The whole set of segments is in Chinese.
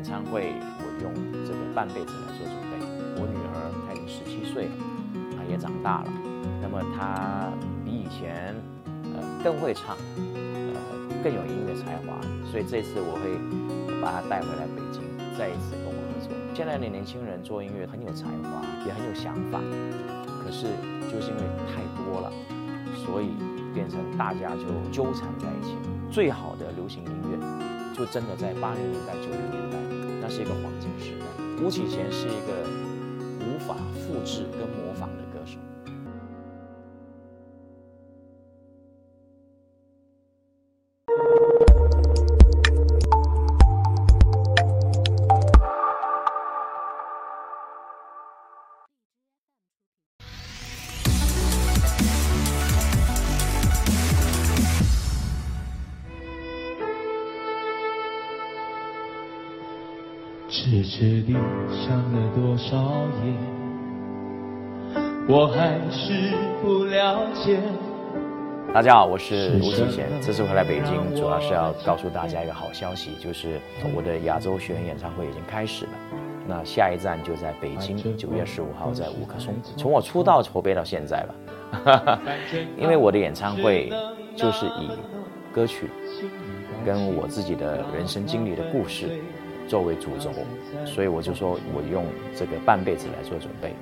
演唱会，我用这个半辈子来做准备。我女儿她已经十七岁了，她也长大了，那么她比以前呃更会唱，呃更有音乐才华，所以这次我会把她带回来北京，再一次跟我合作。现在的年轻人做音乐很有才华，也很有想法，可是就是因为太多了，所以变成大家就纠缠在一起。最好的流行音乐。就真的在八零年代、九零年代，那是一个黄金时代。巫启贤是一个无法复制跟模痴痴地想了多少夜，我还是不了解。大家好，我是吴启贤。这次回来北京，主要是要告诉大家一个好消息，就是我的亚洲学员演唱会已经开始了。那下一站就在北京，九月十五号在五棵松。从我出道筹备到现在吧，因为我的演唱会就是以歌曲跟我自己的人生经历的故事。作为主轴，所以我就说我用这个半辈子来做准备。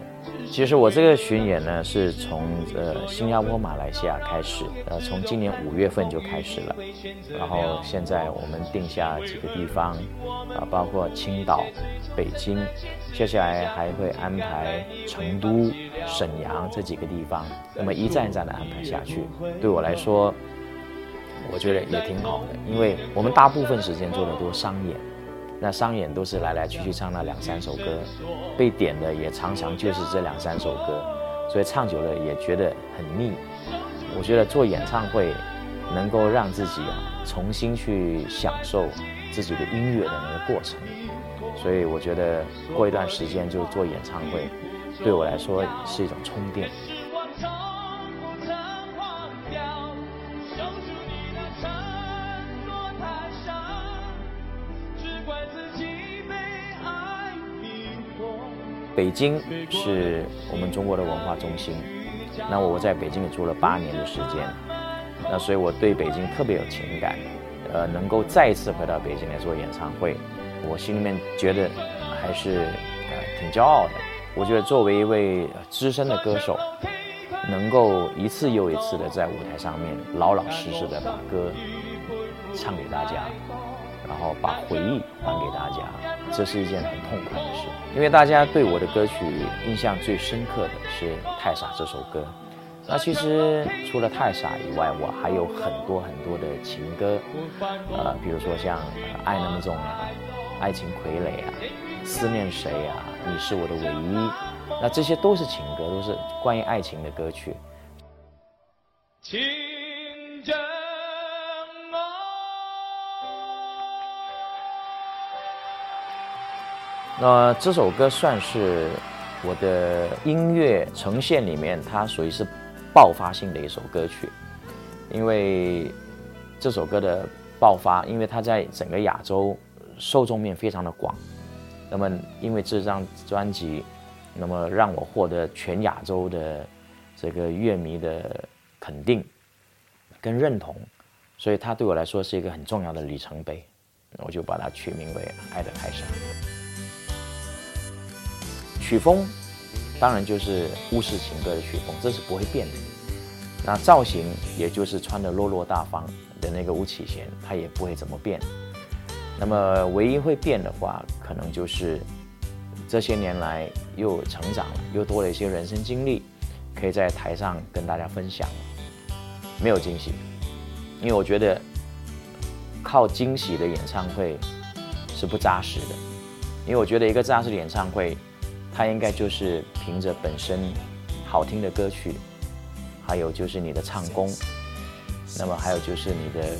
其实我这个巡演呢，是从呃新加坡、马来西亚开始，呃从今年五月份就开始了，然后现在我们定下几个地方，啊包括青岛、北京，接下来还会安排成都、沈阳这几个地方，那么一站一站的安排下去。对我来说，我觉得也挺好的，因为我们大部分时间做的都是商演。那商演都是来来去去唱那两三首歌，被点的也常常就是这两三首歌，所以唱久了也觉得很腻。我觉得做演唱会能够让自己重新去享受自己的音乐的那个过程，所以我觉得过一段时间就做演唱会，对我来说是一种充电。北京是我们中国的文化中心，那我在北京也住了八年的时间，那所以我对北京特别有情感，呃，能够再一次回到北京来做演唱会，我心里面觉得还是呃挺骄傲的。我觉得作为一位资深的歌手，能够一次又一次的在舞台上面老老实实的把歌唱给大家。然后把回忆还给大家，这是一件很痛快的事。因为大家对我的歌曲印象最深刻的是《太傻》这首歌。那其实除了《太傻》以外，我还有很多很多的情歌，呃，比如说像《爱那么重》啊，《爱情傀儡》啊，《思念谁》啊，《你是我的唯一》，那这些都是情歌，都是关于爱情的歌曲。情那这首歌算是我的音乐呈现里面，它属于是爆发性的一首歌曲，因为这首歌的爆发，因为它在整个亚洲受众面非常的广，那么因为这张专辑，那么让我获得全亚洲的这个乐迷的肯定跟认同，所以它对我来说是一个很重要的里程碑，我就把它取名为《爱的太傻》。曲风当然就是乌式情歌的曲风，这是不会变的。那造型也就是穿的落落大方的那个吴启贤，他也不会怎么变。那么唯一会变的话，可能就是这些年来又成长了，又多了一些人生经历，可以在台上跟大家分享。没有惊喜，因为我觉得靠惊喜的演唱会是不扎实的。因为我觉得一个扎实的演唱会。它应该就是凭着本身好听的歌曲，还有就是你的唱功，那么还有就是你的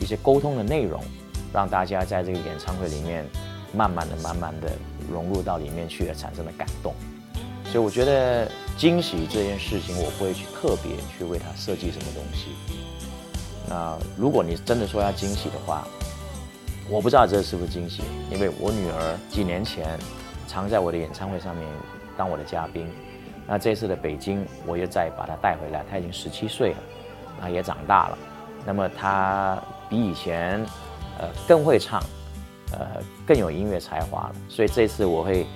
一些沟通的内容，让大家在这个演唱会里面慢慢的、慢慢的融入到里面去，而产生的感动。所以我觉得惊喜这件事情，我不会去特别去为它设计什么东西。那如果你真的说要惊喜的话，我不知道这是不是惊喜，因为我女儿几年前常在我的演唱会上面当我的嘉宾。那这次的北京，我又再把他带回来，他已经十七岁了，啊，也长大了。那么他比以前，呃，更会唱，呃，更有音乐才华了。所以这次我会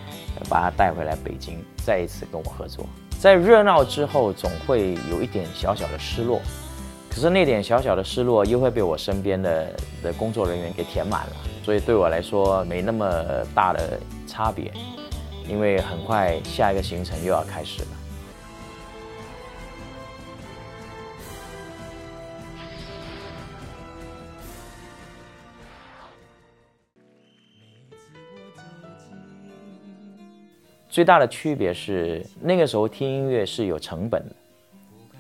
把他带回来北京，再一次跟我合作。在热闹之后，总会有一点小小的失落。可是那点小小的失落又会被我身边的的工作人员给填满了，所以对我来说没那么大的差别，因为很快下一个行程又要开始了。最大的区别是那个时候听音乐是有成本的，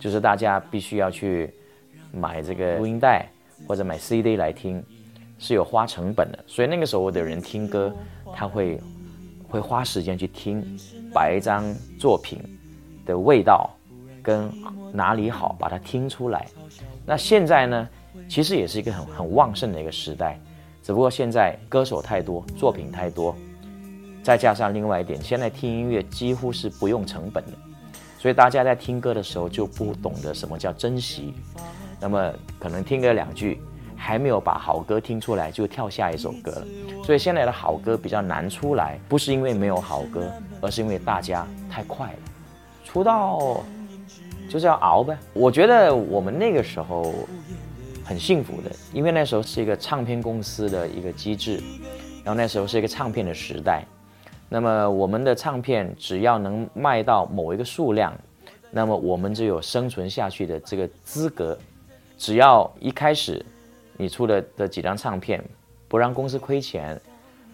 就是大家必须要去。买这个录音带或者买 CD 来听是有花成本的，所以那个时候的人听歌，他会会花时间去听，把一张作品的味道跟哪里好把它听出来。那现在呢，其实也是一个很很旺盛的一个时代，只不过现在歌手太多，作品太多，再加上另外一点，现在听音乐几乎是不用成本的，所以大家在听歌的时候就不懂得什么叫珍惜。那么可能听个两句，还没有把好歌听出来，就跳下一首歌了。所以现在的好歌比较难出来，不是因为没有好歌，而是因为大家太快了。出道就是要熬呗。我觉得我们那个时候很幸福的，因为那时候是一个唱片公司的一个机制，然后那时候是一个唱片的时代。那么我们的唱片只要能卖到某一个数量，那么我们就有生存下去的这个资格。只要一开始，你出的的几张唱片不让公司亏钱，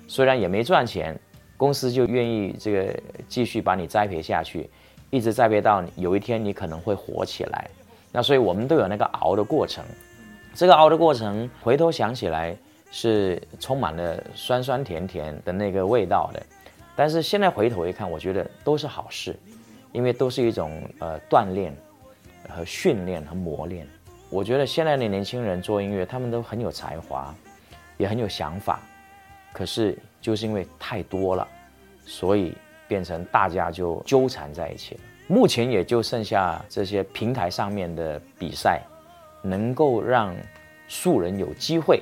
虽然也没赚钱，公司就愿意这个继续把你栽培下去，一直栽培到有一天你可能会火起来。那所以我们都有那个熬的过程，这个熬的过程回头想起来是充满了酸酸甜甜的那个味道的。但是现在回头一看，我觉得都是好事，因为都是一种呃锻炼和训练和磨练。我觉得现在的年轻人做音乐，他们都很有才华，也很有想法，可是就是因为太多了，所以变成大家就纠缠在一起了。目前也就剩下这些平台上面的比赛，能够让素人有机会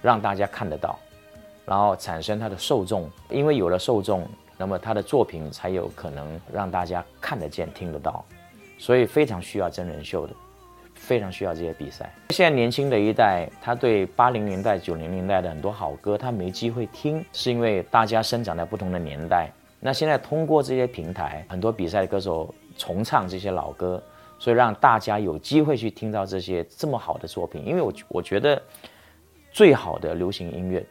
让大家看得到，然后产生他的受众。因为有了受众，那么他的作品才有可能让大家看得见、听得到，所以非常需要真人秀的。非常需要这些比赛。现在年轻的一代，他对八零年代、九零年代的很多好歌，他没机会听，是因为大家生长在不同的年代。那现在通过这些平台，很多比赛的歌手重唱这些老歌，所以让大家有机会去听到这些这么好的作品。因为我我觉得，最好的流行音乐，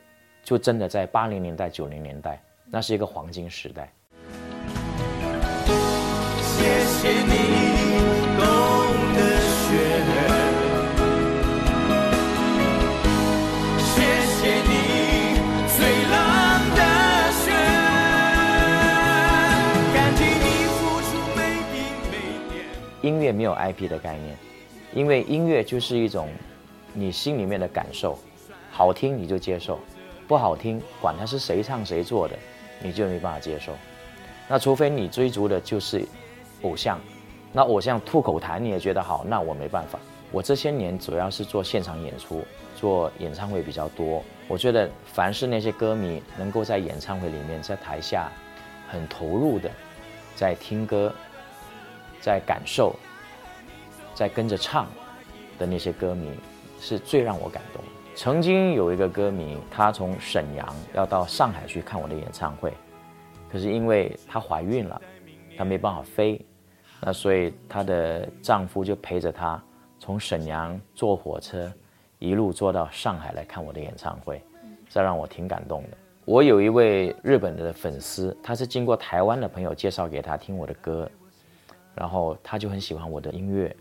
就真的在八零年代、九零年代，那是一个黄金时代。谢谢你。音乐没有 IP 的概念，因为音乐就是一种你心里面的感受，好听你就接受，不好听管它是谁唱谁做的，你就没办法接受。那除非你追逐的就是偶像，那偶像吐口痰你也觉得好，那我没办法。我这些年主要是做现场演出，做演唱会比较多。我觉得凡是那些歌迷能够在演唱会里面，在台下很投入的在听歌。在感受，在跟着唱的那些歌迷，是最让我感动。曾经有一个歌迷，她从沈阳要到上海去看我的演唱会，可是因为她怀孕了，她没办法飞，那所以她的丈夫就陪着她从沈阳坐火车一路坐到上海来看我的演唱会，这让我挺感动的。我有一位日本的粉丝，他是经过台湾的朋友介绍给他听我的歌。然后他就很喜欢我的音乐，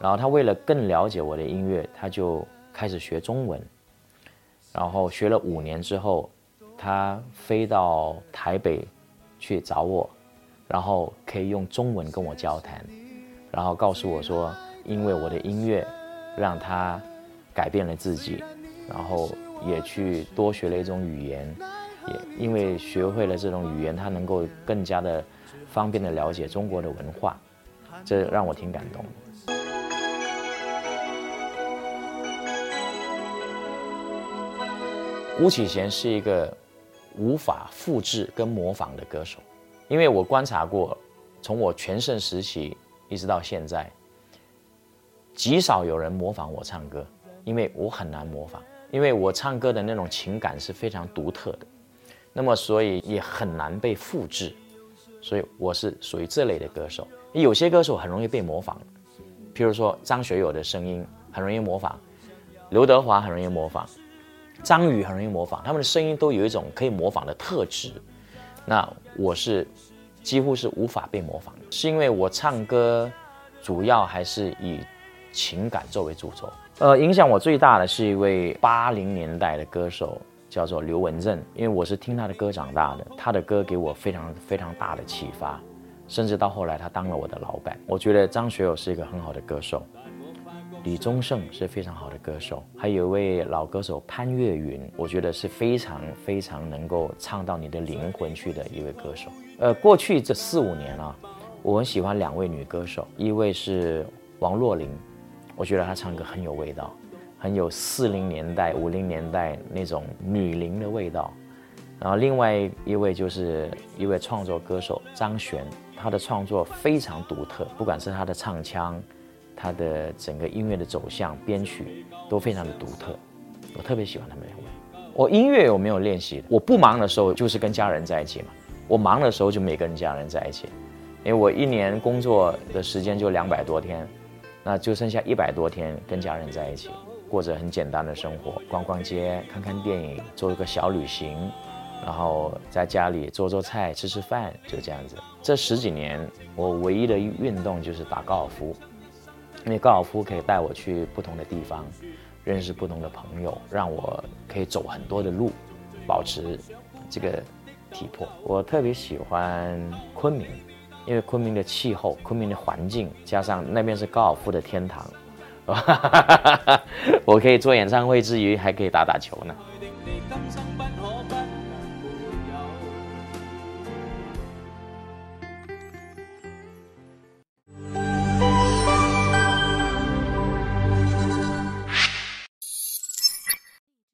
然后他为了更了解我的音乐，他就开始学中文。然后学了五年之后，他飞到台北去找我，然后可以用中文跟我交谈，然后告诉我说，因为我的音乐让他改变了自己，然后也去多学了一种语言，也因为学会了这种语言，他能够更加的方便的了解中国的文化，这让我挺感动。巫启贤是一个无法复制跟模仿的歌手，因为我观察过，从我全盛时期一直到现在，极少有人模仿我唱歌，因为我很难模仿，因为我唱歌的那种情感是非常独特的，那么所以也很难被复制，所以我是属于这类的歌手。有些歌手很容易被模仿，譬如说张学友的声音很容易模仿，刘德华很容易模仿。张宇很容易模仿，他们的声音都有一种可以模仿的特质。那我是几乎是无法被模仿，是因为我唱歌主要还是以情感作为主轴。呃，影响我最大的是一位八零年代的歌手，叫做刘文正，因为我是听他的歌长大的，他的歌给我非常非常大的启发，甚至到后来他当了我的老板。我觉得张学友是一个很好的歌手。李宗盛是非常好的歌手，还有一位老歌手潘越云，我觉得是非常非常能够唱到你的灵魂去的一位歌手。呃，过去这四五年啊，我很喜欢两位女歌手，一位是王若琳，我觉得她唱歌很有味道，很有四零年代、五零年代那种女伶的味道。然后另外一位就是一位创作歌手张悬，她的创作非常独特，不管是她的唱腔。他的整个音乐的走向、编曲都非常的独特，我特别喜欢他们两位。我音乐有没有练习？我不忙的时候就是跟家人在一起嘛，我忙的时候就没跟家人在一起，因为我一年工作的时间就两百多天，那就剩下一百多天跟家人在一起，过着很简单的生活，逛逛街、看看电影、做一个小旅行，然后在家里做做菜、吃吃饭，就这样子。这十几年，我唯一的运动就是打高尔夫。因为高尔夫可以带我去不同的地方，认识不同的朋友，让我可以走很多的路，保持这个体魄。我特别喜欢昆明，因为昆明的气候、昆明的环境，加上那边是高尔夫的天堂，我可以做演唱会之余还可以打打球呢。